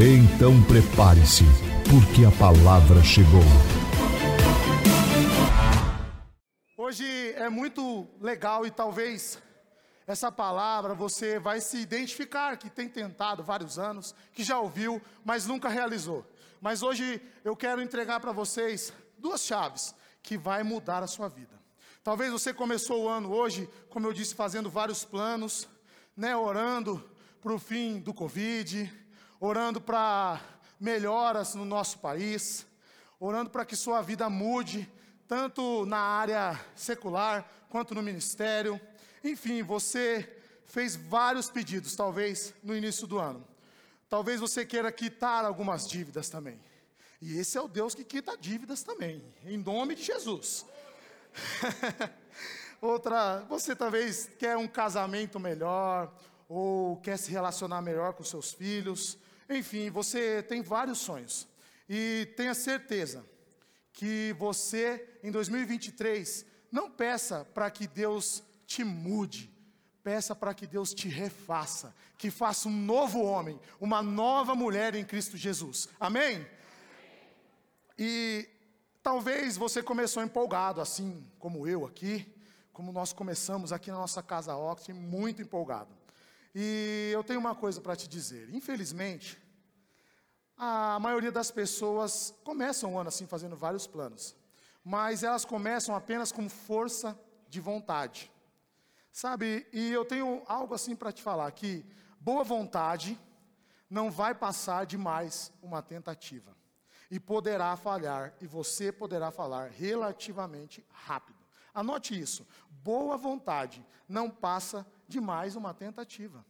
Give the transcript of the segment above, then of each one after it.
Então prepare-se, porque a palavra chegou. Hoje é muito legal e talvez essa palavra você vai se identificar que tem tentado vários anos, que já ouviu, mas nunca realizou. Mas hoje eu quero entregar para vocês duas chaves que vai mudar a sua vida. Talvez você começou o ano hoje, como eu disse, fazendo vários planos, né, orando para o fim do Covid, orando para melhoras no nosso país, orando para que sua vida mude, tanto na área secular quanto no ministério. Enfim, você fez vários pedidos, talvez no início do ano. Talvez você queira quitar algumas dívidas também. E esse é o Deus que quita dívidas também, em nome de Jesus. Outra, você talvez quer um casamento melhor, ou quer se relacionar melhor com seus filhos. Enfim, você tem vários sonhos. E tenha certeza que você, em 2023, não peça para que Deus te mude, peça para que Deus te refaça, que faça um novo homem, uma nova mulher em Cristo Jesus. Amém? E talvez você começou empolgado, assim como eu aqui, como nós começamos aqui na nossa casa Oxygen, muito empolgado. E eu tenho uma coisa para te dizer. Infelizmente, a maioria das pessoas começam o ano assim, fazendo vários planos. Mas elas começam apenas com força de vontade. Sabe, e eu tenho algo assim para te falar: que boa vontade não vai passar de mais uma tentativa. E poderá falhar, e você poderá falar relativamente rápido. Anote isso. Boa vontade não passa de mais uma tentativa.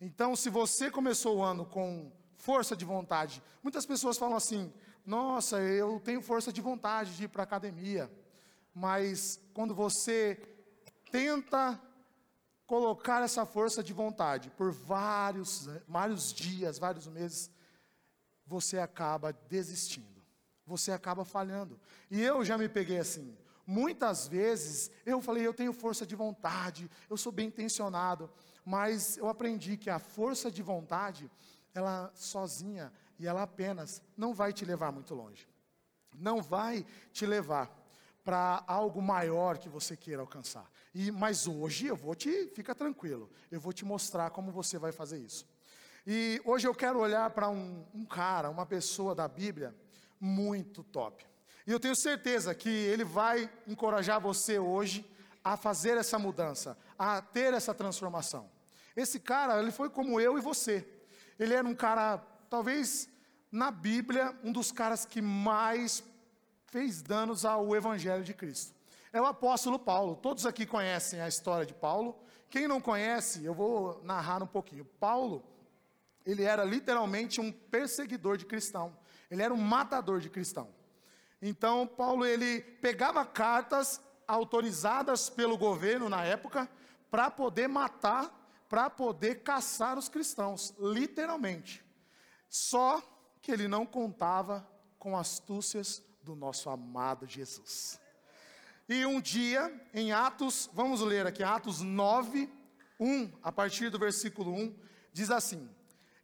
Então, se você começou o ano com força de vontade, muitas pessoas falam assim: nossa, eu tenho força de vontade de ir para a academia. Mas quando você tenta colocar essa força de vontade por vários, vários dias, vários meses, você acaba desistindo, você acaba falhando. E eu já me peguei assim. Muitas vezes eu falei, eu tenho força de vontade, eu sou bem intencionado, mas eu aprendi que a força de vontade, ela sozinha e ela apenas não vai te levar muito longe. Não vai te levar para algo maior que você queira alcançar. E mas hoje eu vou te, fica tranquilo, eu vou te mostrar como você vai fazer isso. E hoje eu quero olhar para um, um cara, uma pessoa da Bíblia muito top. E eu tenho certeza que ele vai encorajar você hoje a fazer essa mudança, a ter essa transformação. Esse cara, ele foi como eu e você. Ele era um cara, talvez na Bíblia, um dos caras que mais fez danos ao Evangelho de Cristo. É o apóstolo Paulo. Todos aqui conhecem a história de Paulo. Quem não conhece, eu vou narrar um pouquinho. Paulo, ele era literalmente um perseguidor de cristão. Ele era um matador de cristão. Então, Paulo ele pegava cartas autorizadas pelo governo na época para poder matar, para poder caçar os cristãos, literalmente. Só que ele não contava com astúcias do nosso amado Jesus. E um dia, em Atos, vamos ler aqui, Atos 9, 1, a partir do versículo 1, diz assim: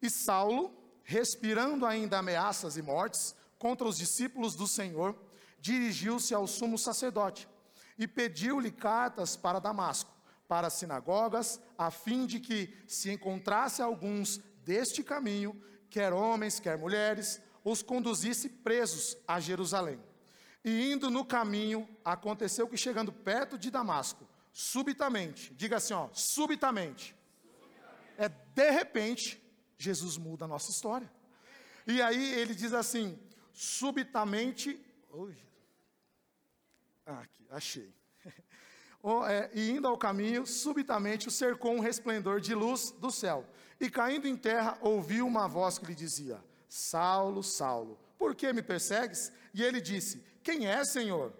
E Saulo, respirando ainda ameaças e mortes, contra os discípulos do Senhor, dirigiu-se ao sumo sacerdote e pediu-lhe cartas para Damasco, para as sinagogas, a fim de que, se encontrasse alguns deste caminho, quer homens, quer mulheres, os conduzisse presos a Jerusalém. E indo no caminho, aconteceu que chegando perto de Damasco, subitamente, diga assim, ó, subitamente, subitamente. é de repente, Jesus muda a nossa história. E aí ele diz assim: subitamente. Oh, ah, aqui, achei. Oh, é, e indo ao caminho, subitamente o cercou um resplendor de luz do céu. E caindo em terra, ouviu uma voz que lhe dizia: Saulo, Saulo, por que me persegues? E ele disse: Quem é, Senhor?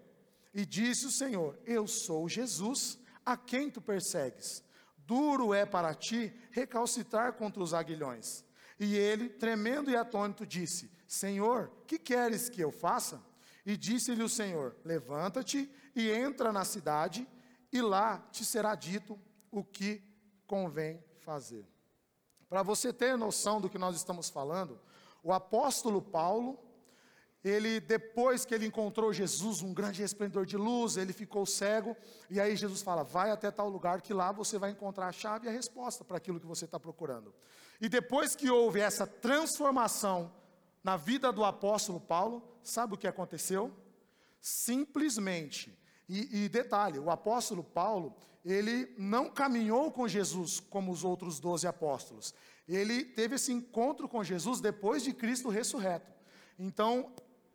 E disse o Senhor: Eu sou Jesus, a quem tu persegues. Duro é para ti recalcitrar contra os aguilhões. E ele, tremendo e atônito, disse: Senhor, que queres que eu faça? E disse-lhe o Senhor: Levanta-te e entra na cidade, e lá te será dito o que convém fazer. Para você ter noção do que nós estamos falando, o apóstolo Paulo, ele depois que ele encontrou Jesus, um grande resplendor de luz, ele ficou cego, e aí Jesus fala: vai até tal lugar que lá você vai encontrar a chave e a resposta para aquilo que você está procurando. E depois que houve essa transformação na vida do apóstolo Paulo, sabe o que aconteceu? Simplesmente, e, e detalhe, o apóstolo Paulo, ele não caminhou com Jesus como os outros doze apóstolos. Ele teve esse encontro com Jesus depois de Cristo ressurreto. Então,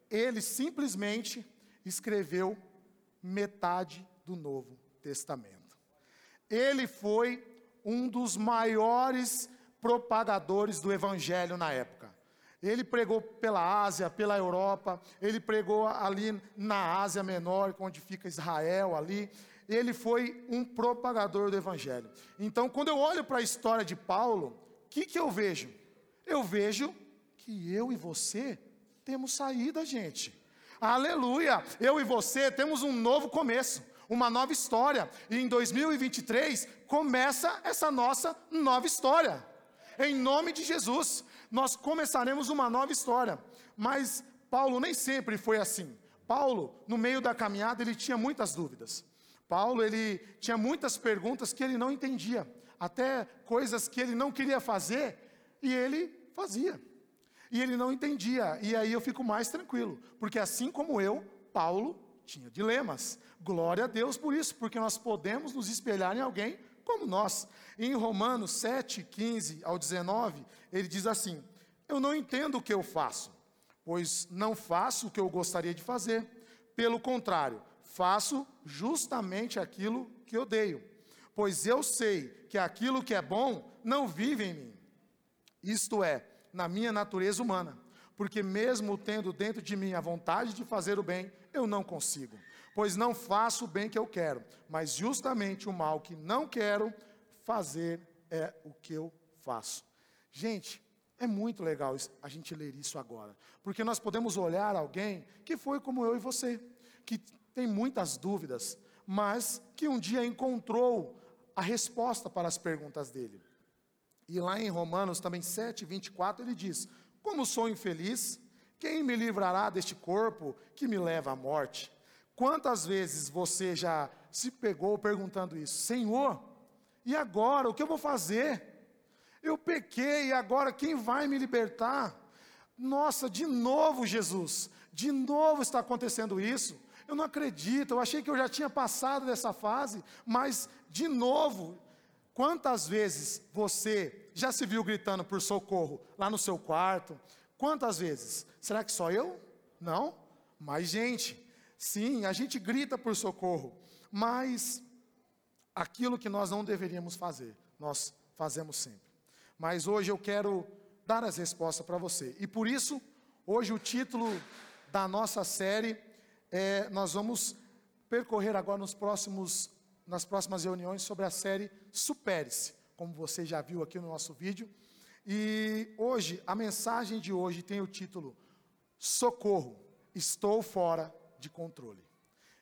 ele simplesmente escreveu metade do Novo Testamento. Ele foi um dos maiores propagadores do evangelho na época. Ele pregou pela Ásia, pela Europa, ele pregou ali na Ásia Menor, onde fica Israel ali. Ele foi um propagador do evangelho. Então, quando eu olho para a história de Paulo, o que, que eu vejo? Eu vejo que eu e você temos saída, gente. Aleluia! Eu e você temos um novo começo, uma nova história. E em 2023 começa essa nossa nova história. Em nome de Jesus, nós começaremos uma nova história. Mas Paulo nem sempre foi assim. Paulo, no meio da caminhada, ele tinha muitas dúvidas. Paulo, ele tinha muitas perguntas que ele não entendia, até coisas que ele não queria fazer e ele fazia e ele não entendia. E aí eu fico mais tranquilo, porque assim como eu, Paulo tinha dilemas. Glória a Deus por isso, porque nós podemos nos espelhar em alguém como nós. Em Romanos 7, 15 ao 19, ele diz assim: Eu não entendo o que eu faço, pois não faço o que eu gostaria de fazer. Pelo contrário, faço justamente aquilo que odeio. Pois eu sei que aquilo que é bom não vive em mim. Isto é, na minha natureza humana, porque mesmo tendo dentro de mim a vontade de fazer o bem, eu não consigo, pois não faço o bem que eu quero, mas justamente o mal que não quero fazer é o que eu faço. Gente, é muito legal a gente ler isso agora, porque nós podemos olhar alguém que foi como eu e você, que tem muitas dúvidas, mas que um dia encontrou a resposta para as perguntas dele. E lá em Romanos também 7, 24, ele diz: Como sou infeliz, quem me livrará deste corpo que me leva à morte? Quantas vezes você já se pegou perguntando isso? Senhor, e agora? O que eu vou fazer? Eu pequei, e agora quem vai me libertar? Nossa, de novo, Jesus, de novo está acontecendo isso. Eu não acredito, eu achei que eu já tinha passado dessa fase, mas de novo, Quantas vezes você já se viu gritando por socorro lá no seu quarto? Quantas vezes? Será que só eu? Não? Mais gente. Sim, a gente grita por socorro, mas aquilo que nós não deveríamos fazer, nós fazemos sempre. Mas hoje eu quero dar as respostas para você. E por isso, hoje o título da nossa série é nós vamos percorrer agora nos próximos nas próximas reuniões sobre a série Supere-se, como você já viu aqui no nosso vídeo. E hoje, a mensagem de hoje tem o título Socorro, estou fora de controle.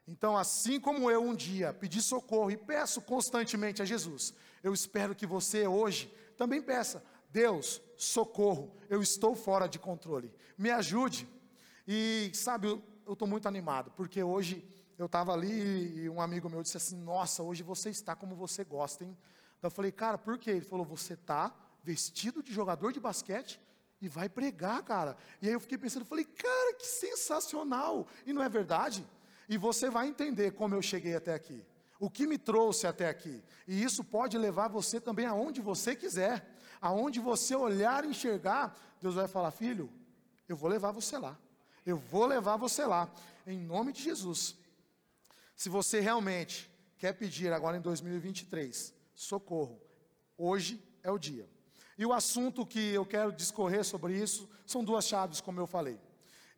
Então, assim como eu um dia pedi socorro e peço constantemente a Jesus, eu espero que você hoje também peça: Deus, socorro, eu estou fora de controle, me ajude. E sabe, eu estou muito animado, porque hoje eu estava ali e um amigo meu disse assim: Nossa, hoje você está como você gosta, hein? eu falei, cara, por quê? Ele falou: Você está vestido de jogador de basquete e vai pregar, cara. E aí eu fiquei pensando, falei, cara, que sensacional! E não é verdade? E você vai entender como eu cheguei até aqui, o que me trouxe até aqui. E isso pode levar você também aonde você quiser, aonde você olhar e enxergar, Deus vai falar, filho, eu vou levar você lá. Eu vou levar você lá, em nome de Jesus. Se você realmente quer pedir agora em 2023 socorro, hoje é o dia. E o assunto que eu quero discorrer sobre isso são duas chaves, como eu falei.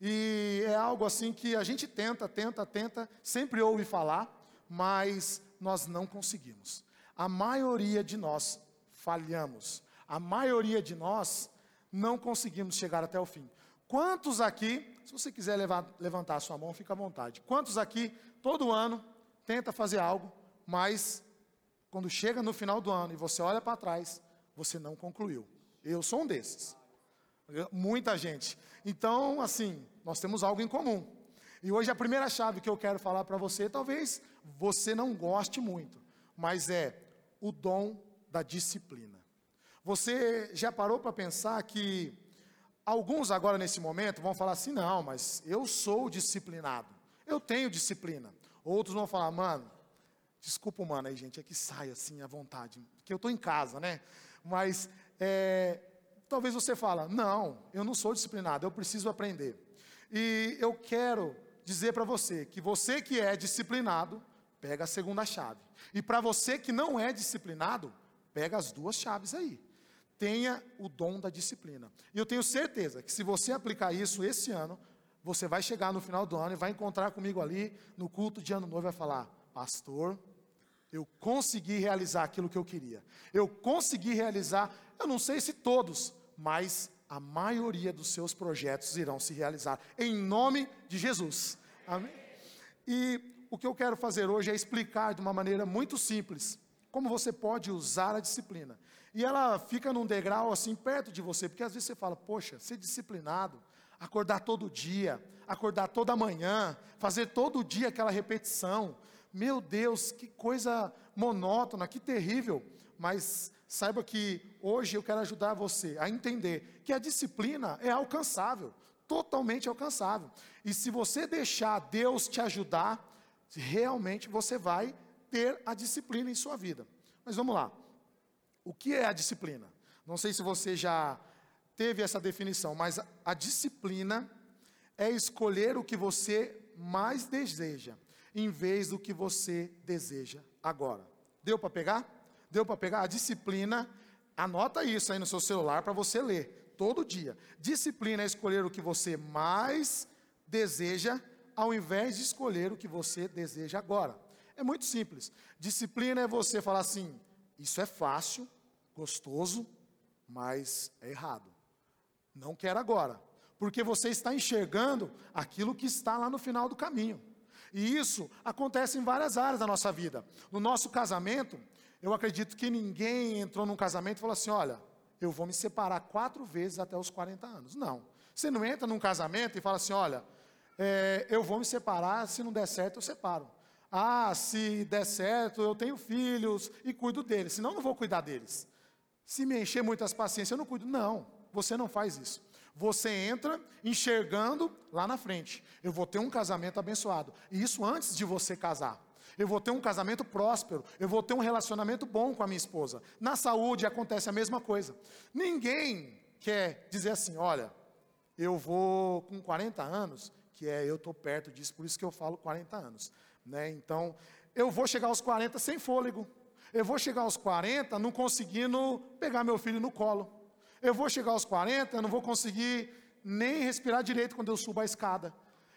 E é algo assim que a gente tenta, tenta, tenta, sempre ouve falar, mas nós não conseguimos. A maioria de nós falhamos. A maioria de nós não conseguimos chegar até o fim. Quantos aqui, se você quiser levar, levantar a sua mão, fica à vontade. Quantos aqui, todo ano, tenta fazer algo, mas quando chega no final do ano e você olha para trás, você não concluiu. Eu sou um desses. Muita gente. Então, assim, nós temos algo em comum. E hoje a primeira chave que eu quero falar para você, talvez você não goste muito, mas é o dom da disciplina. Você já parou para pensar que alguns agora nesse momento vão falar assim: não, mas eu sou disciplinado, eu tenho disciplina. Outros vão falar, mano, desculpa, mano, aí, gente, é que sai assim à vontade, porque eu estou em casa, né? Mas é, talvez você fala, não, eu não sou disciplinado, eu preciso aprender. E eu quero dizer para você que você que é disciplinado, pega a segunda chave. E para você que não é disciplinado, pega as duas chaves aí. Tenha o dom da disciplina. E eu tenho certeza que se você aplicar isso esse ano, você vai chegar no final do ano e vai encontrar comigo ali no culto de ano novo e vai falar: Pastor, eu consegui realizar aquilo que eu queria. Eu consegui realizar, eu não sei se todos, mas a maioria dos seus projetos irão se realizar, em nome de Jesus. Amém? E o que eu quero fazer hoje é explicar de uma maneira muito simples como você pode usar a disciplina. E ela fica num degrau assim perto de você, porque às vezes você fala, poxa, ser disciplinado, acordar todo dia, acordar toda manhã, fazer todo dia aquela repetição. Meu Deus, que coisa monótona, que terrível. Mas saiba que hoje eu quero ajudar você a entender que a disciplina é alcançável, totalmente alcançável. E se você deixar Deus te ajudar, realmente você vai ter a disciplina em sua vida. Mas vamos lá. O que é a disciplina? Não sei se você já teve essa definição, mas a, disciplina é escolher o que você mais deseja, em vez do que você deseja agora. Deu para pegar? Deu para pegar? A disciplina, anota isso aí no seu celular para você ler todo dia. Disciplina é escolher o que você mais deseja, ao invés de escolher o que você deseja agora. É muito simples. Disciplina é você falar assim: isso é fácil, gostoso, mas é errado. Não quero agora. Porque você está enxergando aquilo que está lá no final do caminho. E isso acontece em várias áreas da nossa vida. No nosso casamento, eu acredito que ninguém entrou num casamento e falou assim: olha, eu vou me separar quatro vezes até os 40 anos. Não. Você não entra num casamento e fala assim: olha, é, eu vou me separar, se não der certo, eu separo. Ah, se der certo, eu tenho filhos e cuido deles, senão eu não vou cuidar deles. Se me encher muitas paciências, eu não cuido. Não, você não faz isso. Você entra enxergando lá na frente. Eu vou ter um casamento abençoado. E isso antes de você casar. Eu vou ter um casamento próspero. Eu vou ter um relacionamento bom com a minha esposa. Na saúde acontece a mesma coisa. Ninguém quer dizer assim: olha, eu vou com 40 anos, que é eu estou perto disso, por isso que eu falo 40 anos. Né? Então, eu vou chegar aos 40 sem fôlego. Eu vou chegar aos 40 não conseguindo pegar meu filho no colo. Eu vou chegar aos 40, não vou conseguir nem respirar direito quando eu subo a escada.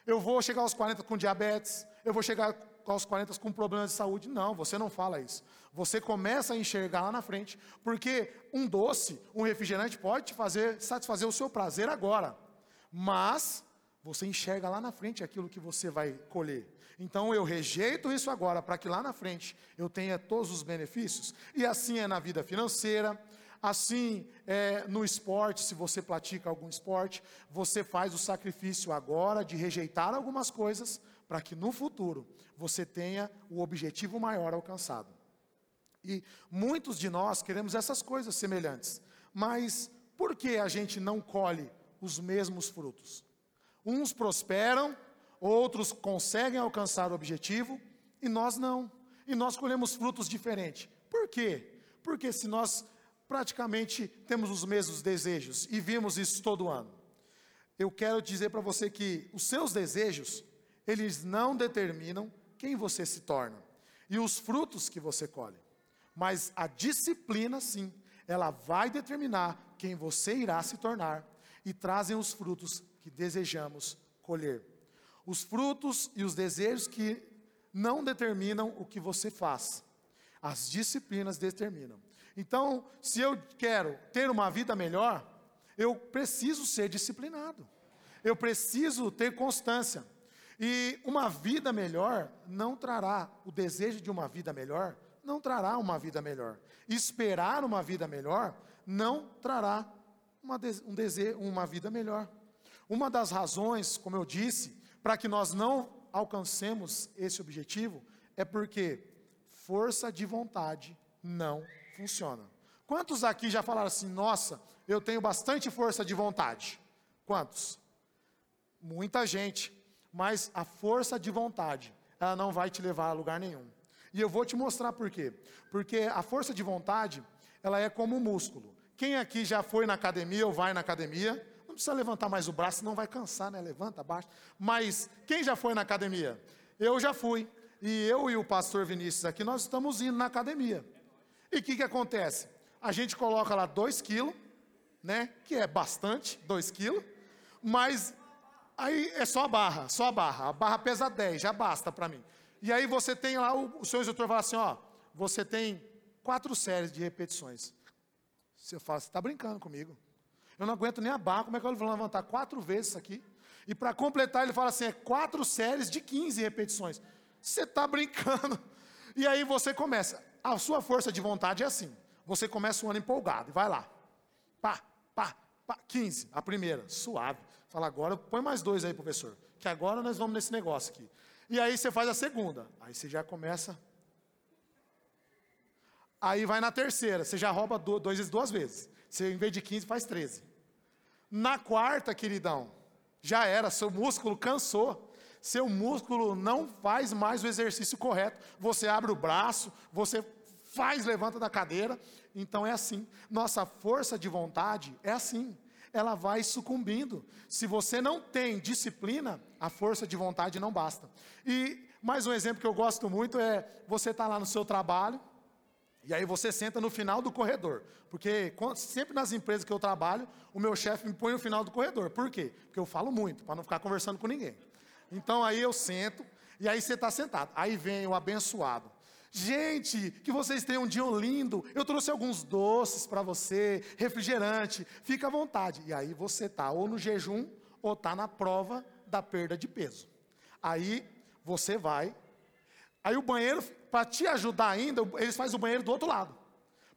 Eu vou chegar aos 40 com diabetes. Eu vou chegar aos 40 com problemas de saúde. Não, você não fala isso. Você começa a enxergar lá na frente. Porque um doce, um refrigerante pode te fazer satisfazer o seu prazer agora. Mas você enxerga lá na frente aquilo que você vai colher. Então eu rejeito isso agora para que lá na frente eu tenha todos os benefícios. E assim é na vida financeira, assim é no esporte, se você pratica algum esporte, você faz o sacrifício agora de rejeitar algumas coisas para que no futuro você tenha o objetivo maior alcançado. E muitos de nós queremos essas coisas semelhantes, mas por que a gente não colhe os mesmos frutos? Uns prosperam outros conseguem alcançar o objetivo e nós não. E nós colhemos frutos diferentes. Por quê? Porque se nós praticamente temos os mesmos desejos e vimos isso todo ano, eu quero dizer para você que os seus desejos, eles não determinam quem você se torna e os frutos que você colhe. Mas a disciplina, sim, ela vai determinar quem você irá se tornar e trazem os frutos que desejamos colher. Os frutos e os desejos que não determinam o que você faz. As disciplinas determinam. Então, se eu quero ter uma vida melhor, eu preciso ser disciplinado. Eu preciso ter constância. E uma vida melhor não trará o desejo de uma vida melhor, não trará uma vida melhor. Esperar uma vida melhor não trará uma, um desejo, uma vida melhor. Uma das razões, como eu disse, para que nós não alcancemos esse objetivo é porque força de vontade não funciona. Quantos aqui já falaram assim, nossa, eu tenho bastante força de vontade? Quantos? Muita gente. Mas a força de vontade, ela não vai te levar a lugar nenhum. E eu vou te mostrar por quê. Porque a força de vontade, ela é como um músculo. Quem aqui já foi na academia ou vai na academia? Não precisa levantar mais o braço, não vai cansar, né? Levanta, abaixa. Mas quem já foi na academia? Eu já fui. E eu e o pastor Vinícius aqui, nós estamos indo na academia. E o que, que acontece? A gente coloca lá 2 quilos, né? Que é bastante, 2 quilos. Mas aí é só a barra, só a barra. A barra pesa 10, já basta para mim. E aí você tem lá, o, o seu instrutor fala assim, ó, você tem quatro séries de repetições. Você fala, você está brincando comigo. Eu não aguento nem a barra, como é que eu vou levantar quatro vezes isso aqui? E para completar, ele fala assim, é quatro séries de 15 repetições. Você está brincando. E aí você começa. A sua força de vontade é assim. Você começa um ano empolgado e vai lá. Pá, pá, pá, 15, a primeira, suave. Fala agora, põe mais dois aí, professor. Que agora nós vamos nesse negócio aqui. E aí você faz a segunda. Aí você já começa. Aí vai na terceira, você já rouba dois, duas vezes. Você, em vez de 15, faz 13. Na quarta, queridão, já era, seu músculo cansou seu músculo não faz mais o exercício correto. Você abre o braço, você faz, levanta da cadeira. Então é assim. Nossa força de vontade é assim. Ela vai sucumbindo. Se você não tem disciplina, a força de vontade não basta. E mais um exemplo que eu gosto muito é: você está lá no seu trabalho, e aí você senta no final do corredor. Porque sempre nas empresas que eu trabalho, o meu chefe me põe no final do corredor. Por quê? Porque eu falo muito, para não ficar conversando com ninguém. Então aí eu sento, e aí você está sentado. Aí vem o abençoado. Gente, que vocês tenham um dia lindo. Eu trouxe alguns doces para você, refrigerante. Fica à vontade. E aí você está ou no jejum ou está na prova da perda de peso. Aí você vai. Aí o banheiro, para te ajudar ainda, eles fazem o banheiro do outro lado.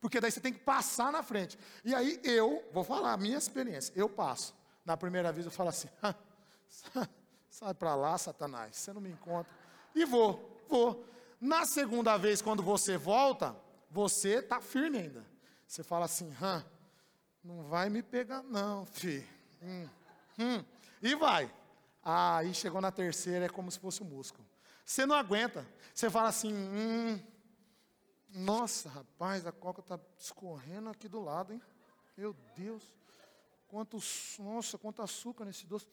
Porque daí você tem que passar na frente. E aí eu, vou falar a minha experiência. Eu passo. Na primeira vez eu falo assim. Sai para lá, Satanás, você não me encontra. E vou, vou. Na segunda vez, quando você volta, você está firme ainda. Você fala assim, Hã, não vai me pegar não, filho. Hum, hum. E vai. Aí chegou na terceira, é como se fosse um músculo. Você não aguenta. Você fala assim, hum, nossa, rapaz, a coca está escorrendo aqui do lado, hein? Meu Deus. Quanto, nossa, quanto açúcar nesse doce.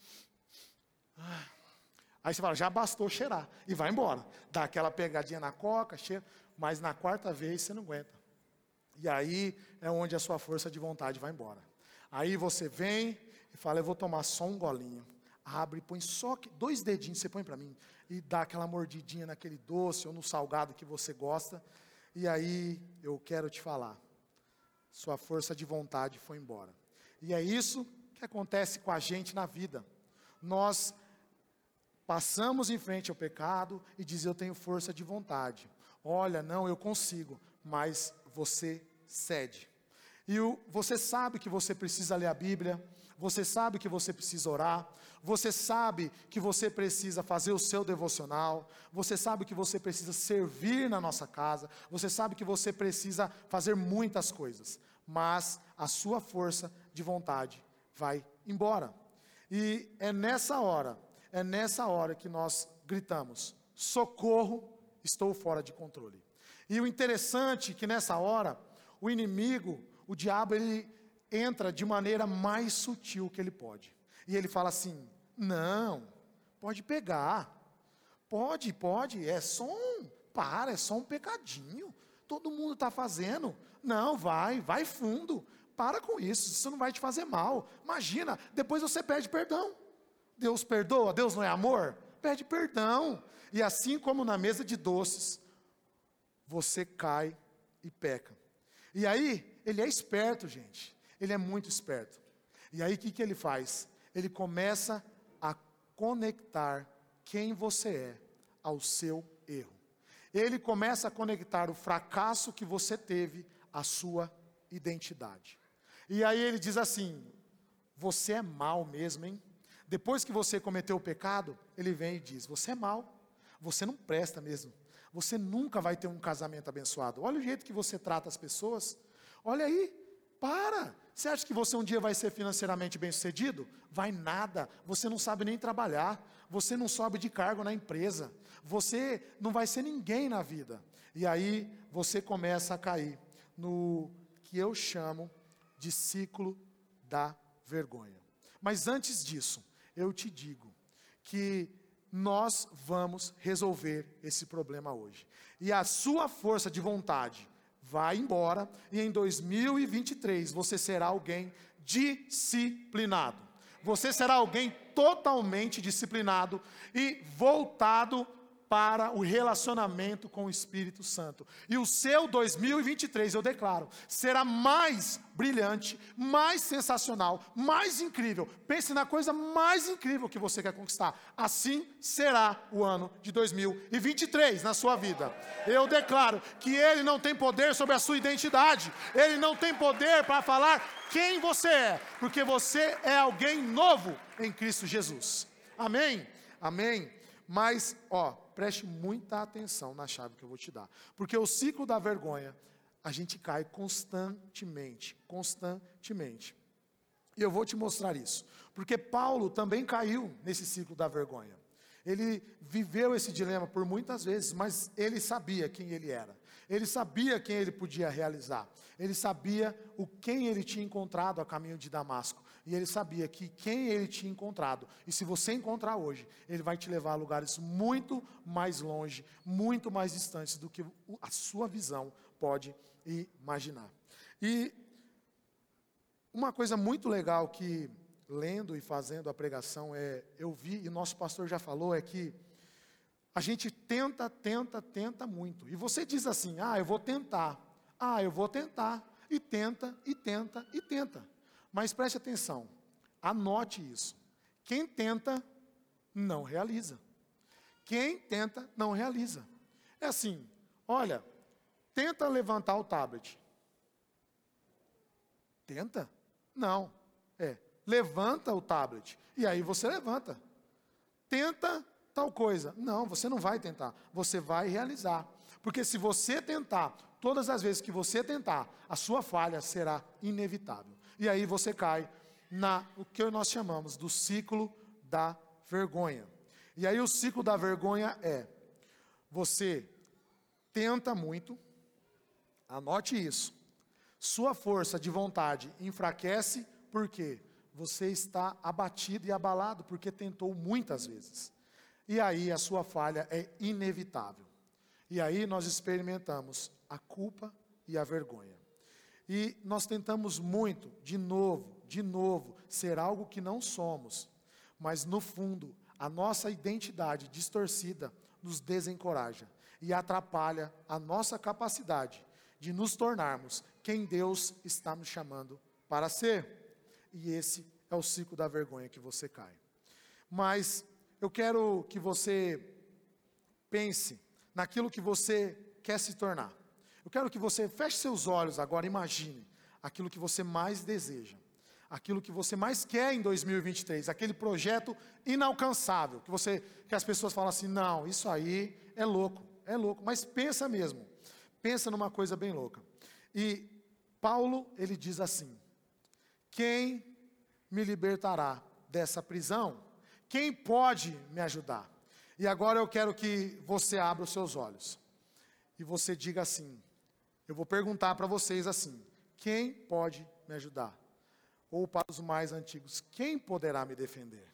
Aí você fala, já bastou cheirar. E vai embora. Dá aquela pegadinha na coca, cheira. Mas na quarta vez você não aguenta. E aí é onde a sua força de vontade vai embora. Aí você vem e fala, eu vou tomar só um golinho. Abre, põe só dois dedinhos, você põe para mim. E dá aquela mordidinha naquele doce ou no salgado que você gosta. E aí eu quero te falar. Sua força de vontade foi embora. E é isso que acontece com a gente na vida. Nós Passamos em frente ao pecado e diz: Eu tenho força de vontade. Olha, não, eu consigo, mas você cede. E o, você sabe que você precisa ler a Bíblia, você sabe que você precisa orar, você sabe que você precisa fazer o seu devocional, você sabe que você precisa servir na nossa casa, você sabe que você precisa fazer muitas coisas, mas a sua força de vontade vai embora. E é nessa hora é nessa hora que nós gritamos: socorro, estou fora de controle. E o interessante é que nessa hora, o inimigo, o diabo, ele entra de maneira mais sutil que ele pode. E ele fala assim: não, pode pegar, pode, pode, é só um, para, é só um pecadinho. todo mundo está fazendo. Não, vai, vai fundo. Para com isso, isso não vai te fazer mal. Imagina, depois você pede perdão. Deus perdoa, Deus não é amor? Pede perdão. E assim como na mesa de doces, você cai e peca. E aí, ele é esperto, gente. Ele é muito esperto. E aí, o que, que ele faz? Ele começa a conectar quem você é ao seu erro. Ele começa a conectar o fracasso que você teve à sua identidade. E aí ele diz assim: Você é mal mesmo, hein? Depois que você cometeu o pecado, ele vem e diz: Você é mal, você não presta mesmo. Você nunca vai ter um casamento abençoado. Olha o jeito que você trata as pessoas. Olha aí, para. Você acha que você um dia vai ser financeiramente bem-sucedido? Vai nada. Você não sabe nem trabalhar. Você não sobe de cargo na empresa. Você não vai ser ninguém na vida. E aí você começa a cair no que eu chamo de ciclo da vergonha. Mas antes disso, eu te digo que nós vamos resolver esse problema hoje. E a sua força de vontade vai embora e em 2023 você será alguém disciplinado. Você será alguém totalmente disciplinado e voltado para o relacionamento com o Espírito Santo. E o seu 2023, eu declaro, será mais brilhante, mais sensacional, mais incrível. Pense na coisa mais incrível que você quer conquistar. Assim será o ano de 2023 na sua vida. Eu declaro que ele não tem poder sobre a sua identidade. Ele não tem poder para falar quem você é, porque você é alguém novo em Cristo Jesus. Amém. Amém. Mas, ó, preste muita atenção na chave que eu vou te dar. Porque o ciclo da vergonha, a gente cai constantemente, constantemente. E eu vou te mostrar isso. Porque Paulo também caiu nesse ciclo da vergonha. Ele viveu esse dilema por muitas vezes, mas ele sabia quem ele era. Ele sabia quem ele podia realizar. Ele sabia o quem ele tinha encontrado a caminho de Damasco. E ele sabia que quem ele tinha encontrado, e se você encontrar hoje, ele vai te levar a lugares muito mais longe, muito mais distantes do que a sua visão pode imaginar. E uma coisa muito legal que, lendo e fazendo a pregação, é, eu vi, e nosso pastor já falou, é que a gente tenta, tenta, tenta muito. E você diz assim: ah, eu vou tentar, ah, eu vou tentar, e tenta, e tenta, e tenta. Mas preste atenção, anote isso. Quem tenta, não realiza. Quem tenta, não realiza. É assim, olha, tenta levantar o tablet. Tenta? Não. É, levanta o tablet. E aí você levanta. Tenta tal coisa. Não, você não vai tentar. Você vai realizar. Porque se você tentar, todas as vezes que você tentar, a sua falha será inevitável e aí você cai na o que nós chamamos do ciclo da vergonha. E aí o ciclo da vergonha é: você tenta muito, anote isso. Sua força de vontade enfraquece porque você está abatido e abalado porque tentou muitas vezes. E aí a sua falha é inevitável. E aí nós experimentamos a culpa e a vergonha. E nós tentamos muito, de novo, de novo, ser algo que não somos. Mas no fundo, a nossa identidade distorcida nos desencoraja e atrapalha a nossa capacidade de nos tornarmos quem Deus está nos chamando para ser. E esse é o ciclo da vergonha que você cai. Mas eu quero que você pense naquilo que você quer se tornar. Eu quero que você feche seus olhos agora, imagine aquilo que você mais deseja, aquilo que você mais quer em 2023, aquele projeto inalcançável, que você que as pessoas falam assim: "Não, isso aí é louco, é louco", mas pensa mesmo. Pensa numa coisa bem louca. E Paulo, ele diz assim: Quem me libertará dessa prisão? Quem pode me ajudar? E agora eu quero que você abra os seus olhos e você diga assim: eu vou perguntar para vocês assim: quem pode me ajudar? Ou para os mais antigos, quem poderá me defender?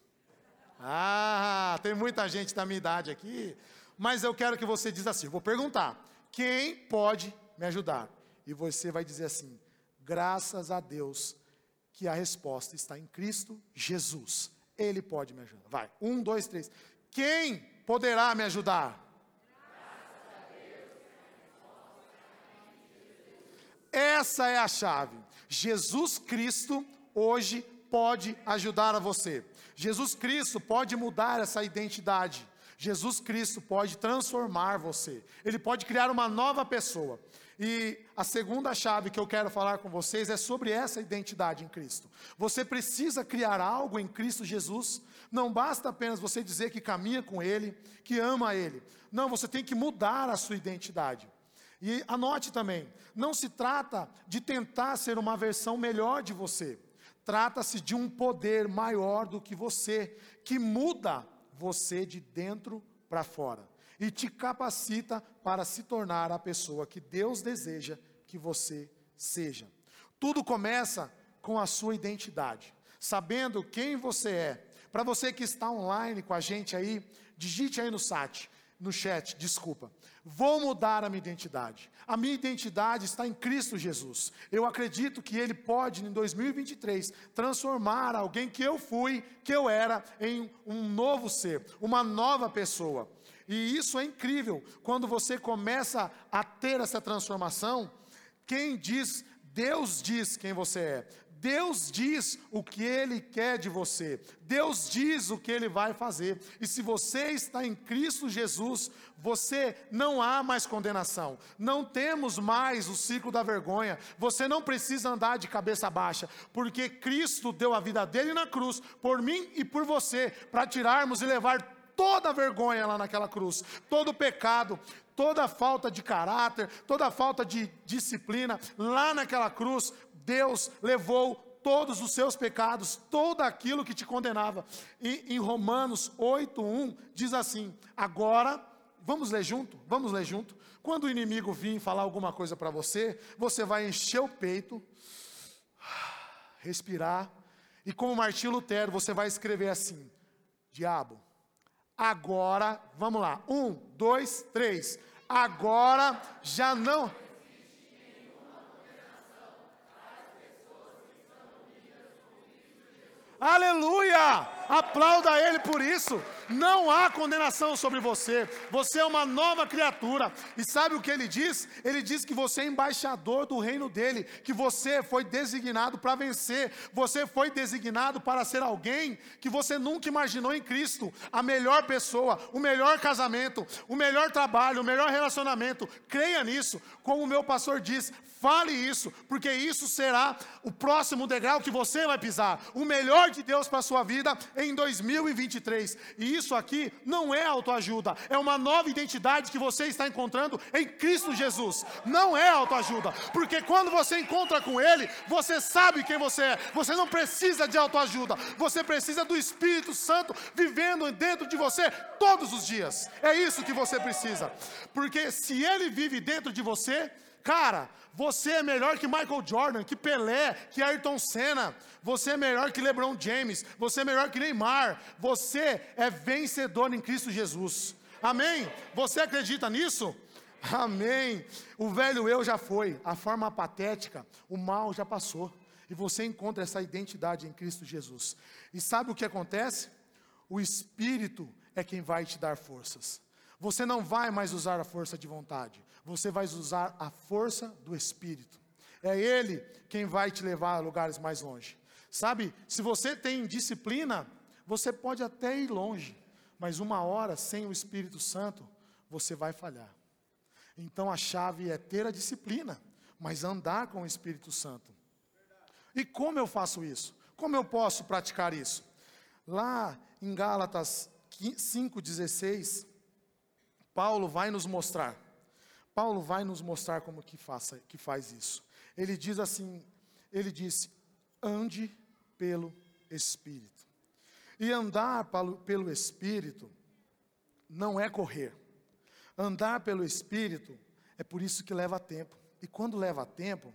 Ah, tem muita gente da minha idade aqui, mas eu quero que você diz assim: vou perguntar, quem pode me ajudar? E você vai dizer assim: graças a Deus que a resposta está em Cristo Jesus. Ele pode me ajudar. Vai, um, dois, três. Quem poderá me ajudar? Essa é a chave. Jesus Cristo hoje pode ajudar a você. Jesus Cristo pode mudar essa identidade. Jesus Cristo pode transformar você. Ele pode criar uma nova pessoa. E a segunda chave que eu quero falar com vocês é sobre essa identidade em Cristo. Você precisa criar algo em Cristo Jesus. Não basta apenas você dizer que caminha com Ele, que ama Ele. Não, você tem que mudar a sua identidade. E anote também: não se trata de tentar ser uma versão melhor de você. Trata-se de um poder maior do que você, que muda você de dentro para fora e te capacita para se tornar a pessoa que Deus deseja que você seja. Tudo começa com a sua identidade, sabendo quem você é. Para você que está online com a gente aí, digite aí no site, no chat, desculpa. Vou mudar a minha identidade. A minha identidade está em Cristo Jesus. Eu acredito que Ele pode, em 2023, transformar alguém que eu fui, que eu era, em um novo ser, uma nova pessoa. E isso é incrível. Quando você começa a ter essa transformação, quem diz, Deus diz quem você é. Deus diz o que Ele quer de você, Deus diz o que Ele vai fazer, e se você está em Cristo Jesus, você não há mais condenação, não temos mais o ciclo da vergonha, você não precisa andar de cabeça baixa, porque Cristo deu a vida dele na cruz, por mim e por você, para tirarmos e levar toda a vergonha lá naquela cruz, todo o pecado, toda a falta de caráter, toda a falta de disciplina, lá naquela cruz, Deus levou todos os seus pecados, todo aquilo que te condenava. E em Romanos 8:1 diz assim: "Agora, vamos ler junto? Vamos ler junto. Quando o inimigo vir falar alguma coisa para você, você vai encher o peito, respirar, e como Martinho Lutero, você vai escrever assim: Diabo, Agora, vamos lá. Um, dois, três. Agora já não. Aleluia! Aplauda Ele por isso. Não há condenação sobre você. Você é uma nova criatura. E sabe o que ele diz? Ele diz que você é embaixador do reino dele, que você foi designado para vencer. Você foi designado para ser alguém que você nunca imaginou em Cristo. A melhor pessoa, o melhor casamento, o melhor trabalho, o melhor relacionamento. Creia nisso. Como o meu pastor diz, Fale isso, porque isso será o próximo degrau que você vai pisar. O melhor de Deus para a sua vida em 2023. E isso aqui não é autoajuda, é uma nova identidade que você está encontrando em Cristo Jesus. Não é autoajuda, porque quando você encontra com Ele, você sabe quem você é. Você não precisa de autoajuda, você precisa do Espírito Santo vivendo dentro de você todos os dias. É isso que você precisa, porque se Ele vive dentro de você, Cara, você é melhor que Michael Jordan, que Pelé, que Ayrton Senna. Você é melhor que LeBron James. Você é melhor que Neymar. Você é vencedor em Cristo Jesus. Amém? Você acredita nisso? Amém. O velho eu já foi, a forma patética, o mal já passou. E você encontra essa identidade em Cristo Jesus. E sabe o que acontece? O Espírito é quem vai te dar forças. Você não vai mais usar a força de vontade, você vai usar a força do Espírito. É Ele quem vai te levar a lugares mais longe. Sabe, se você tem disciplina, você pode até ir longe, mas uma hora sem o Espírito Santo, você vai falhar. Então a chave é ter a disciplina, mas andar com o Espírito Santo. E como eu faço isso? Como eu posso praticar isso? Lá em Gálatas 5,16, Paulo vai nos mostrar. Paulo vai nos mostrar como que, faça, que faz isso. Ele diz assim, ele disse, ande pelo Espírito. E andar pelo Espírito não é correr. Andar pelo Espírito é por isso que leva tempo. E quando leva tempo,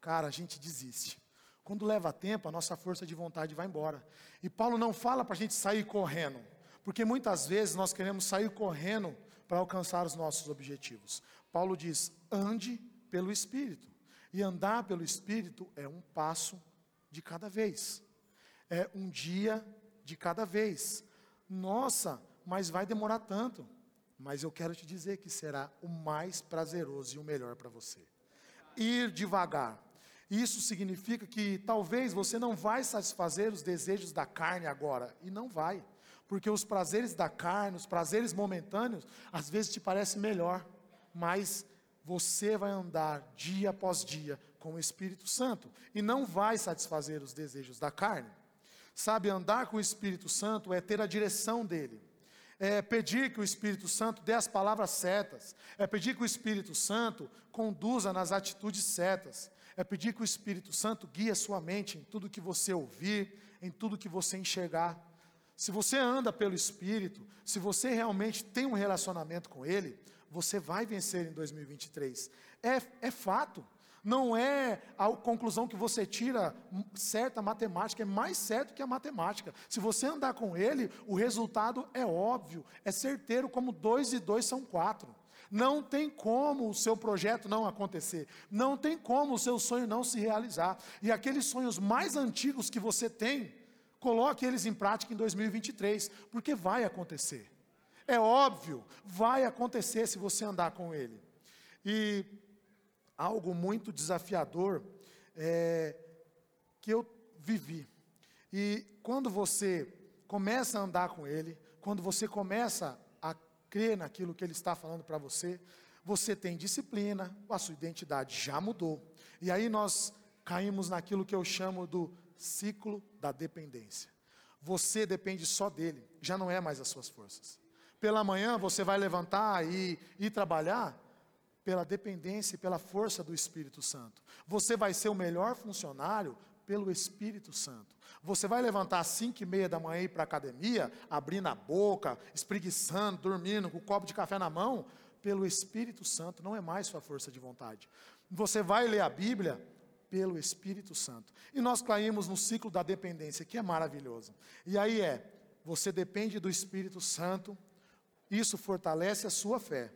cara, a gente desiste. Quando leva tempo, a nossa força de vontade vai embora. E Paulo não fala para a gente sair correndo, porque muitas vezes nós queremos sair correndo para alcançar os nossos objetivos. Paulo diz: ande pelo Espírito. E andar pelo Espírito é um passo de cada vez, é um dia de cada vez. Nossa, mas vai demorar tanto. Mas eu quero te dizer que será o mais prazeroso e o melhor para você. Ir devagar. Isso significa que talvez você não vai satisfazer os desejos da carne agora, e não vai. Porque os prazeres da carne, os prazeres momentâneos, às vezes te parecem melhor, mas você vai andar dia após dia com o Espírito Santo e não vai satisfazer os desejos da carne. Sabe, andar com o Espírito Santo é ter a direção dele. É pedir que o Espírito Santo dê as palavras certas. É pedir que o Espírito Santo conduza nas atitudes certas. É pedir que o Espírito Santo guie a sua mente em tudo que você ouvir, em tudo que você enxergar. Se você anda pelo Espírito, se você realmente tem um relacionamento com Ele, você vai vencer em 2023. É, é fato. Não é a conclusão que você tira certa matemática, é mais certo que a matemática. Se você andar com ele, o resultado é óbvio, é certeiro, como dois e dois são quatro. Não tem como o seu projeto não acontecer. Não tem como o seu sonho não se realizar. E aqueles sonhos mais antigos que você tem, coloque eles em prática em 2023, porque vai acontecer. É óbvio, vai acontecer se você andar com Ele. E algo muito desafiador é, que eu vivi. E quando você começa a andar com Ele, quando você começa a crer naquilo que Ele está falando para você, você tem disciplina, a sua identidade já mudou. E aí nós caímos naquilo que eu chamo do ciclo da dependência. Você depende só dele, já não é mais as suas forças pela manhã você vai levantar e ir trabalhar pela dependência e pela força do Espírito Santo. Você vai ser o melhor funcionário pelo Espírito Santo. Você vai levantar às cinco e meia da manhã e ir para a academia, abrindo a boca, espreguiçando, dormindo, com um copo de café na mão, pelo Espírito Santo, não é mais sua força de vontade. Você vai ler a Bíblia pelo Espírito Santo. E nós caímos no ciclo da dependência, que é maravilhoso. E aí é, você depende do Espírito Santo, isso fortalece a sua fé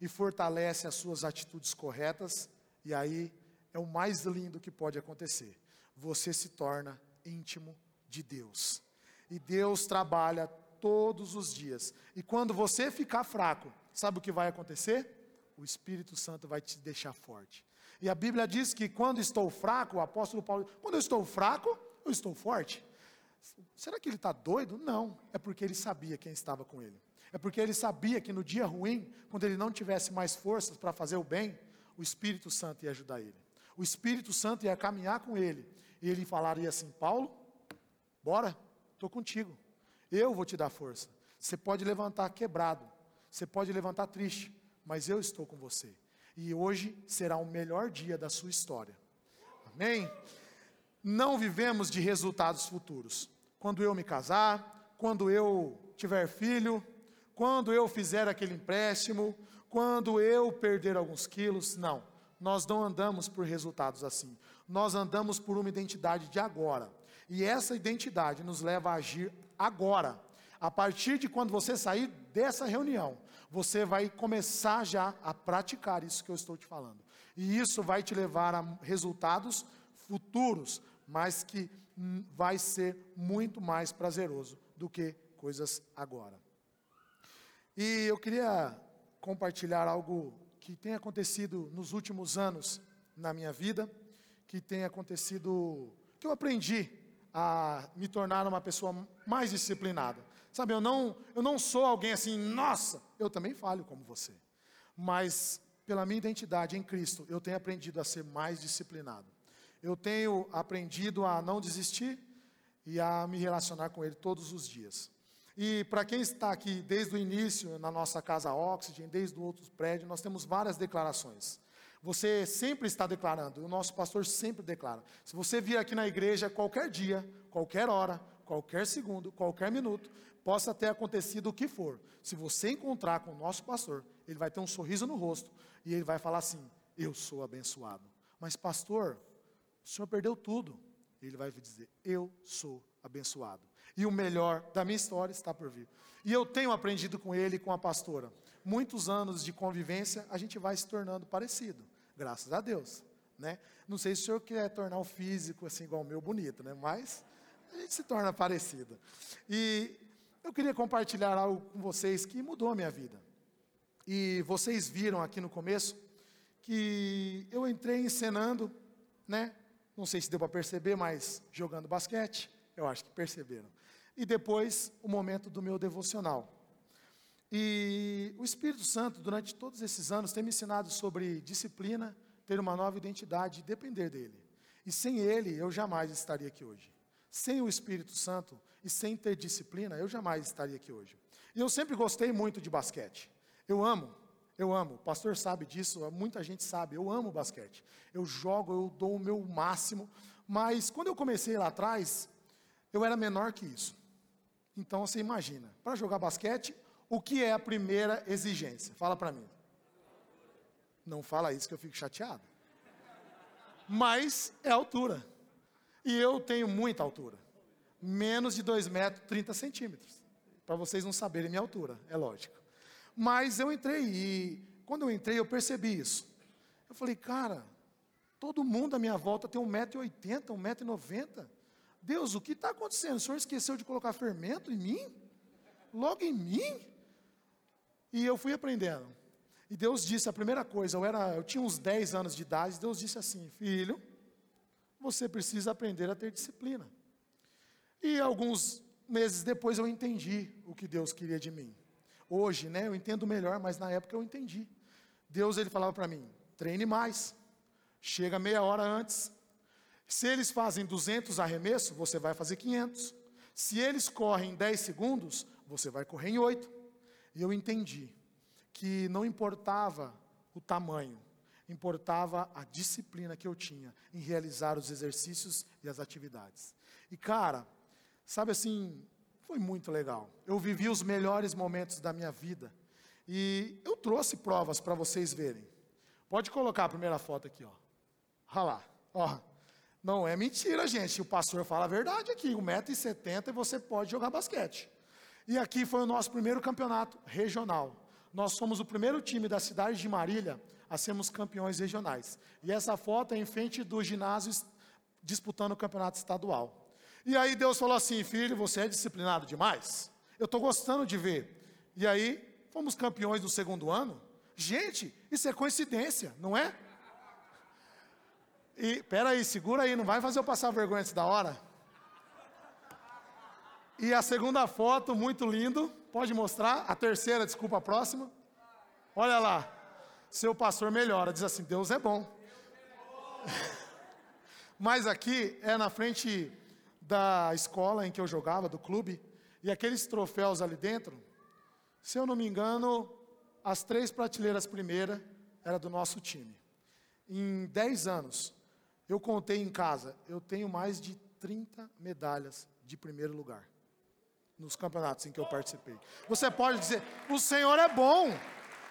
e fortalece as suas atitudes corretas, e aí é o mais lindo que pode acontecer. Você se torna íntimo de Deus. E Deus trabalha todos os dias. E quando você ficar fraco, sabe o que vai acontecer? O Espírito Santo vai te deixar forte. E a Bíblia diz que quando estou fraco, o apóstolo Paulo, quando eu estou fraco, eu estou forte. Será que ele está doido? Não, é porque ele sabia quem estava com ele. É porque ele sabia que no dia ruim, quando ele não tivesse mais forças para fazer o bem, o Espírito Santo ia ajudar ele. O Espírito Santo ia caminhar com ele. E ele falaria assim: Paulo, bora, estou contigo. Eu vou te dar força. Você pode levantar quebrado, você pode levantar triste, mas eu estou com você. E hoje será o melhor dia da sua história. Amém? Não vivemos de resultados futuros. Quando eu me casar, quando eu tiver filho, quando eu fizer aquele empréstimo, quando eu perder alguns quilos. Não, nós não andamos por resultados assim. Nós andamos por uma identidade de agora. E essa identidade nos leva a agir agora. A partir de quando você sair dessa reunião, você vai começar já a praticar isso que eu estou te falando. E isso vai te levar a resultados futuros, mas que hum, vai ser muito mais prazeroso do que coisas agora. E eu queria compartilhar algo que tem acontecido nos últimos anos na minha vida, que tem acontecido, que eu aprendi a me tornar uma pessoa mais disciplinada. Sabe, eu não, eu não sou alguém assim, nossa, eu também falho como você. Mas pela minha identidade em Cristo, eu tenho aprendido a ser mais disciplinado. Eu tenho aprendido a não desistir e a me relacionar com Ele todos os dias. E para quem está aqui desde o início na nossa casa Oxygen, desde o outro prédio, nós temos várias declarações. Você sempre está declarando, o nosso pastor sempre declara. Se você vir aqui na igreja qualquer dia, qualquer hora, qualquer segundo, qualquer minuto, possa ter acontecido o que for. Se você encontrar com o nosso pastor, ele vai ter um sorriso no rosto e ele vai falar assim: Eu sou abençoado. Mas, pastor, o senhor perdeu tudo. Ele vai dizer: Eu sou abençoado e o melhor da minha história está por vir. E eu tenho aprendido com ele e com a pastora. Muitos anos de convivência, a gente vai se tornando parecido. Graças a Deus, né? Não sei se o senhor quer tornar o físico assim igual o meu bonito, né? Mas a gente se torna parecido. E eu queria compartilhar algo com vocês que mudou a minha vida. E vocês viram aqui no começo que eu entrei encenando, né? Não sei se deu para perceber, mas jogando basquete, eu acho que perceberam. E depois o momento do meu devocional. E o Espírito Santo, durante todos esses anos, tem me ensinado sobre disciplina, ter uma nova identidade e depender dele. E sem ele, eu jamais estaria aqui hoje. Sem o Espírito Santo e sem ter disciplina, eu jamais estaria aqui hoje. E eu sempre gostei muito de basquete. Eu amo, eu amo. O pastor sabe disso, muita gente sabe. Eu amo basquete. Eu jogo, eu dou o meu máximo. Mas quando eu comecei lá atrás, eu era menor que isso. Então você imagina, para jogar basquete, o que é a primeira exigência? Fala para mim. Não fala isso que eu fico chateado. Mas é altura. E eu tenho muita altura. Menos de 2 metros, 30 centímetros. Para vocês não saberem minha altura, é lógico. Mas eu entrei e quando eu entrei eu percebi isso. Eu falei, cara, todo mundo à minha volta tem 1,80m, 1,90m. Deus, o que está acontecendo? O senhor esqueceu de colocar fermento em mim? Logo em mim? E eu fui aprendendo. E Deus disse a primeira coisa, eu, era, eu tinha uns 10 anos de idade, Deus disse assim, filho, você precisa aprender a ter disciplina. E alguns meses depois eu entendi o que Deus queria de mim. Hoje, né, eu entendo melhor, mas na época eu entendi. Deus ele falava para mim: treine mais, chega meia hora antes. Se eles fazem 200 arremessos, você vai fazer 500. Se eles correm 10 segundos, você vai correr em 8. E eu entendi que não importava o tamanho, importava a disciplina que eu tinha em realizar os exercícios e as atividades. E cara, sabe assim, foi muito legal. Eu vivi os melhores momentos da minha vida. E eu trouxe provas para vocês verem. Pode colocar a primeira foto aqui, ó. Olha lá, ó. Não é mentira, gente. O pastor fala a verdade aqui. 1,70m e você pode jogar basquete. E aqui foi o nosso primeiro campeonato regional. Nós somos o primeiro time da cidade de Marília a sermos campeões regionais. E essa foto é em frente do ginásio disputando o campeonato estadual. E aí Deus falou assim: Filho, você é disciplinado demais. Eu estou gostando de ver. E aí, fomos campeões do segundo ano. Gente, isso é coincidência, não é? E, peraí, segura aí, não vai fazer eu passar vergonha antes da hora? E a segunda foto, muito lindo, pode mostrar. A terceira, desculpa, a próxima. Olha lá, seu pastor melhora, diz assim: Deus é bom. Mas aqui é na frente da escola em que eu jogava, do clube, e aqueles troféus ali dentro, se eu não me engano, as três prateleiras primeiras era do nosso time. Em 10 anos, eu contei em casa, eu tenho mais de 30 medalhas de primeiro lugar nos campeonatos em que eu participei. Você pode dizer, o Senhor é bom,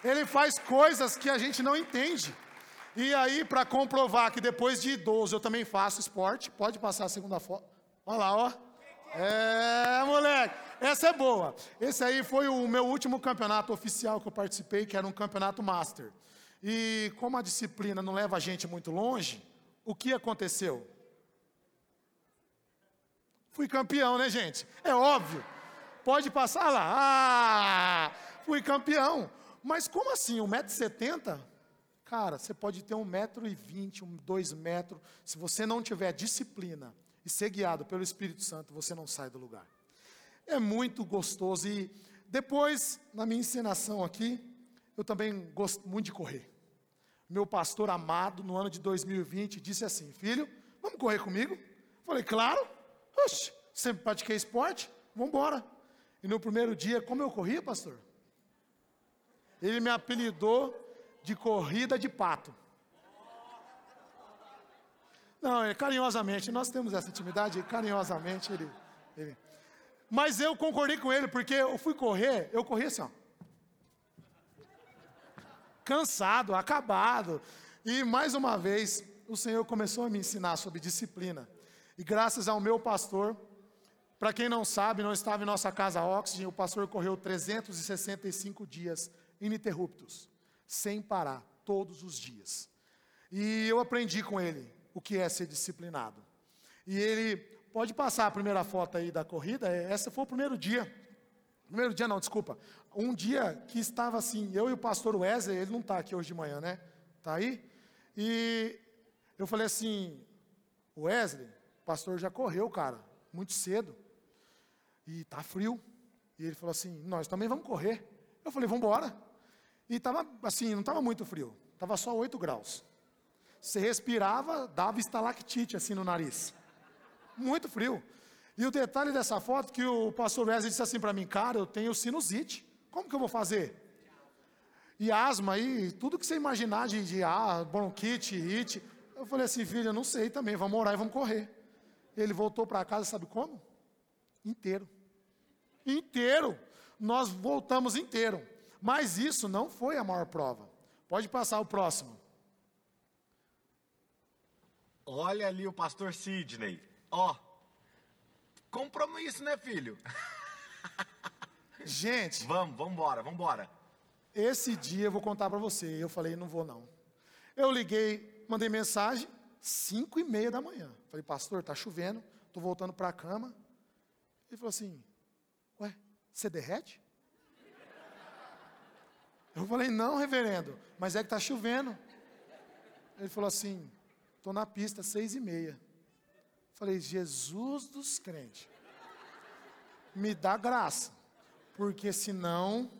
Ele faz coisas que a gente não entende. E aí, para comprovar que depois de idoso eu também faço esporte, pode passar a segunda foto. Olha lá, ó. É, moleque. Essa é boa. Esse aí foi o meu último campeonato oficial que eu participei, que era um campeonato master. E como a disciplina não leva a gente muito longe, o que aconteceu? Fui campeão, né, gente? É óbvio. Pode passar lá. Ah, fui campeão. Mas como assim? 1,70m? Cara, você pode ter 1,20m, 2 metros. Se você não tiver disciplina, e ser guiado pelo Espírito Santo, você não sai do lugar. É muito gostoso. E depois, na minha ensinação aqui, eu também gosto muito de correr. Meu pastor amado, no ano de 2020, disse assim: Filho, vamos correr comigo? Falei, claro. Oxe, sempre pratiquei esporte, vamos embora. E no primeiro dia, como eu corria, pastor? Ele me apelidou de corrida de pato. Não, é carinhosamente, nós temos essa intimidade, carinhosamente ele, ele. Mas eu concordei com ele, porque eu fui correr, eu corri assim, ó. Cansado, acabado. E mais uma vez, o Senhor começou a me ensinar sobre disciplina. E graças ao meu pastor, para quem não sabe, não estava em nossa casa Oxygen, o pastor correu 365 dias ininterruptos, sem parar, todos os dias. E eu aprendi com ele o que é ser disciplinado. E ele, pode passar a primeira foto aí da corrida, é, esse foi o primeiro dia. Primeiro dia não, desculpa. Um dia que estava assim, eu e o pastor Wesley, ele não está aqui hoje de manhã, né? Está aí? E eu falei assim, Wesley, o pastor já correu, cara, muito cedo. E tá frio. E ele falou assim, nós também vamos correr. Eu falei, vamos embora. E estava assim, não estava muito frio, estava só 8 graus. Você respirava, dava estalactite assim no nariz. Muito frio. E o detalhe dessa foto que o pastor Wesley disse assim para mim, cara, eu tenho sinusite. Como que eu vou fazer? E asma aí, tudo que você imaginar de, de ah, bronquite, it. Eu falei assim, filho, eu não sei também, vamos orar e vamos correr. Ele voltou para casa, sabe como? Inteiro. Inteiro. Nós voltamos inteiro. Mas isso não foi a maior prova. Pode passar o próximo. Olha ali o pastor Sidney. Ó, compromisso, né, filho? Gente. Vamos, vamos embora, vamos embora. Esse dia eu vou contar para você. Eu falei, não vou não. Eu liguei, mandei mensagem, 5 e meia da manhã. Falei, pastor, tá chovendo, tô voltando para a cama. Ele falou assim, ué, você derrete? Eu falei, não, reverendo, mas é que tá chovendo. Ele falou assim, Estou na pista, seis e meia. Falei, Jesus dos crentes, me dá graça, porque senão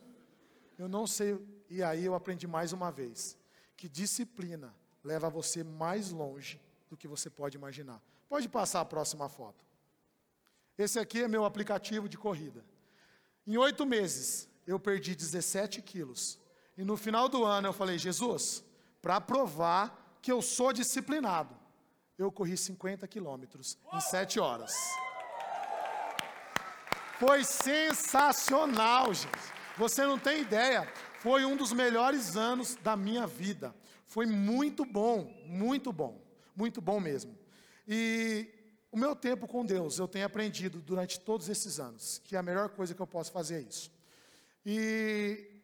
eu não sei. E aí eu aprendi mais uma vez que disciplina leva você mais longe do que você pode imaginar. Pode passar a próxima foto. Esse aqui é meu aplicativo de corrida. Em oito meses, eu perdi 17 quilos. E no final do ano eu falei, Jesus, para provar que eu sou disciplinado. Eu corri 50 quilômetros em 7 horas. Foi sensacional, gente. Você não tem ideia. Foi um dos melhores anos da minha vida. Foi muito bom, muito bom, muito bom mesmo. E o meu tempo com Deus, eu tenho aprendido durante todos esses anos que a melhor coisa que eu posso fazer é isso. E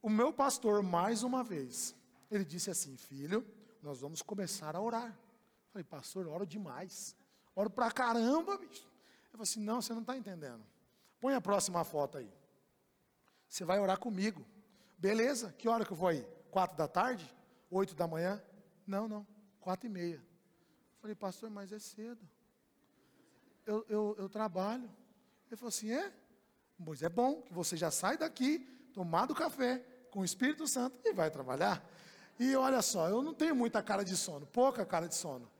o meu pastor, mais uma vez, ele disse assim: Filho, nós vamos começar a orar. falei, pastor, oro demais. Oro pra caramba, bicho. Ele falou assim: não, você não está entendendo. Põe a próxima foto aí. Você vai orar comigo. Beleza, que hora que eu vou aí? Quatro da tarde? Oito da manhã? Não, não, quatro e meia. falei, pastor, mas é cedo. Eu, eu, eu trabalho. Ele falou assim: é? Pois é bom que você já sai daqui, tomado café com o Espírito Santo e vai trabalhar. E olha só, eu não tenho muita cara de sono, pouca cara de sono.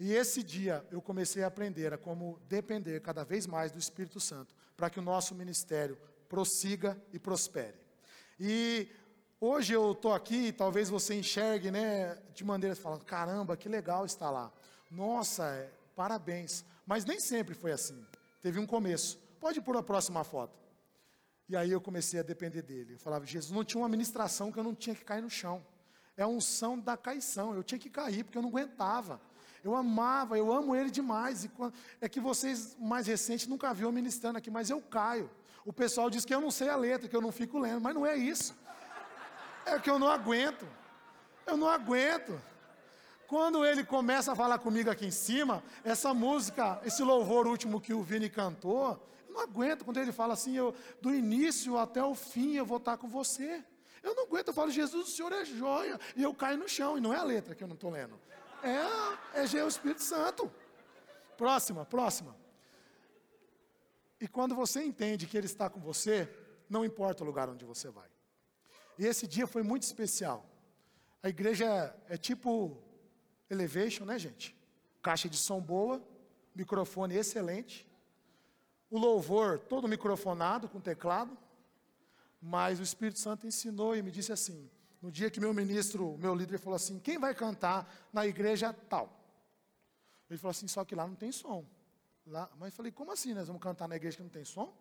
E esse dia eu comecei a aprender a como depender cada vez mais do Espírito Santo, para que o nosso ministério prossiga e prospere. E hoje eu estou aqui, talvez você enxergue, né, de maneira falando, caramba, que legal estar lá. Nossa, é, parabéns. Mas nem sempre foi assim. Teve um começo. Pode pôr a próxima foto. E aí eu comecei a depender dele. Eu falava, Jesus, não tinha uma ministração que eu não tinha que cair no chão é a unção da caição. Eu tinha que cair, porque eu não aguentava. Eu amava, eu amo ele demais. Quando, é que vocês, mais recentes, nunca viram ministrando aqui, mas eu caio. O pessoal diz que eu não sei a letra, que eu não fico lendo, mas não é isso. É que eu não aguento. Eu não aguento. Quando ele começa a falar comigo aqui em cima, essa música, esse louvor último que o Vini cantou, eu não aguento quando ele fala assim, eu, do início até o fim eu vou estar com você. Eu não aguento, eu falo, Jesus, o Senhor é joia. E eu caio no chão, e não é a letra que eu não estou lendo. É, é o Espírito Santo. Próxima, próxima. E quando você entende que Ele está com você, não importa o lugar onde você vai. E esse dia foi muito especial. A igreja é, é tipo elevation, né, gente? Caixa de som boa, microfone excelente. O louvor todo microfonado com teclado. Mas o Espírito Santo ensinou e me disse assim: no dia que meu ministro, meu líder falou assim: quem vai cantar na igreja tal? Ele falou assim: só que lá não tem som. Lá, mas eu falei: como assim nós vamos cantar na igreja que não tem som?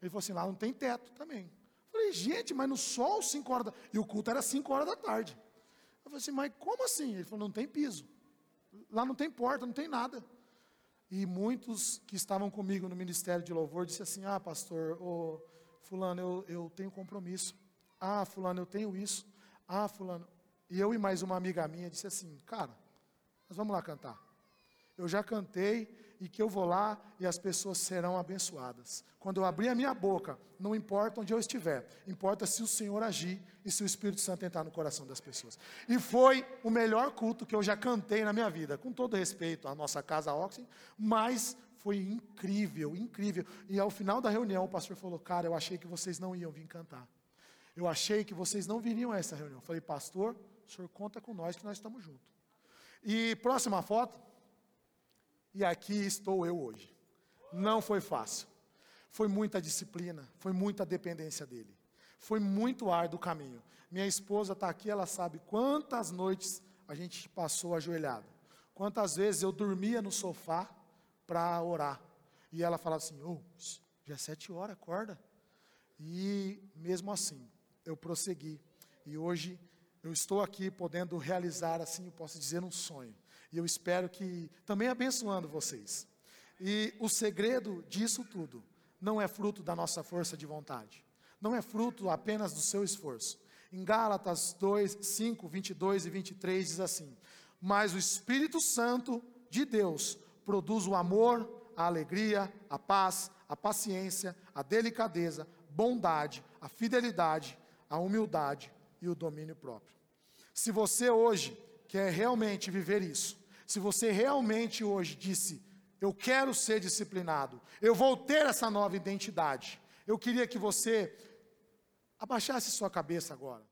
Ele falou assim: lá não tem teto também. Eu falei: gente, mas no sol, 5 horas da E o culto era 5 horas da tarde. Eu falei assim: mas como assim? Ele falou: não tem piso. Lá não tem porta, não tem nada. E muitos que estavam comigo no ministério de louvor disse assim: ah, pastor, oh, fulano, eu, eu tenho compromisso. Ah, fulano, eu tenho isso. Ah, fulano. E eu e mais uma amiga minha disse assim: Cara, nós vamos lá cantar. Eu já cantei e que eu vou lá e as pessoas serão abençoadas. Quando eu abrir a minha boca, não importa onde eu estiver, importa se o Senhor agir e se o Espírito Santo entrar no coração das pessoas. E foi o melhor culto que eu já cantei na minha vida, com todo respeito à nossa casa Oxen, mas foi incrível, incrível. E ao final da reunião, o pastor falou: Cara, eu achei que vocês não iam vir cantar. Eu achei que vocês não viriam a essa reunião. Eu falei, pastor, o senhor conta com nós que nós estamos juntos. E próxima foto. E aqui estou eu hoje. Não foi fácil. Foi muita disciplina, foi muita dependência dele. Foi muito árduo o caminho. Minha esposa está aqui, ela sabe quantas noites a gente passou ajoelhado. Quantas vezes eu dormia no sofá para orar. E ela falava assim: oh, já é sete horas, acorda. E mesmo assim, eu prossegui. E hoje eu estou aqui podendo realizar, assim, eu posso dizer, um sonho. E eu espero que também abençoando vocês. E o segredo disso tudo não é fruto da nossa força de vontade. Não é fruto apenas do seu esforço. Em Gálatas 2, 5, 22 e 23 diz assim: Mas o Espírito Santo de Deus produz o amor, a alegria, a paz, a paciência, a delicadeza, bondade, a fidelidade, a humildade e o domínio próprio. Se você hoje quer realmente viver isso, se você realmente hoje disse, eu quero ser disciplinado, eu vou ter essa nova identidade, eu queria que você abaixasse sua cabeça agora.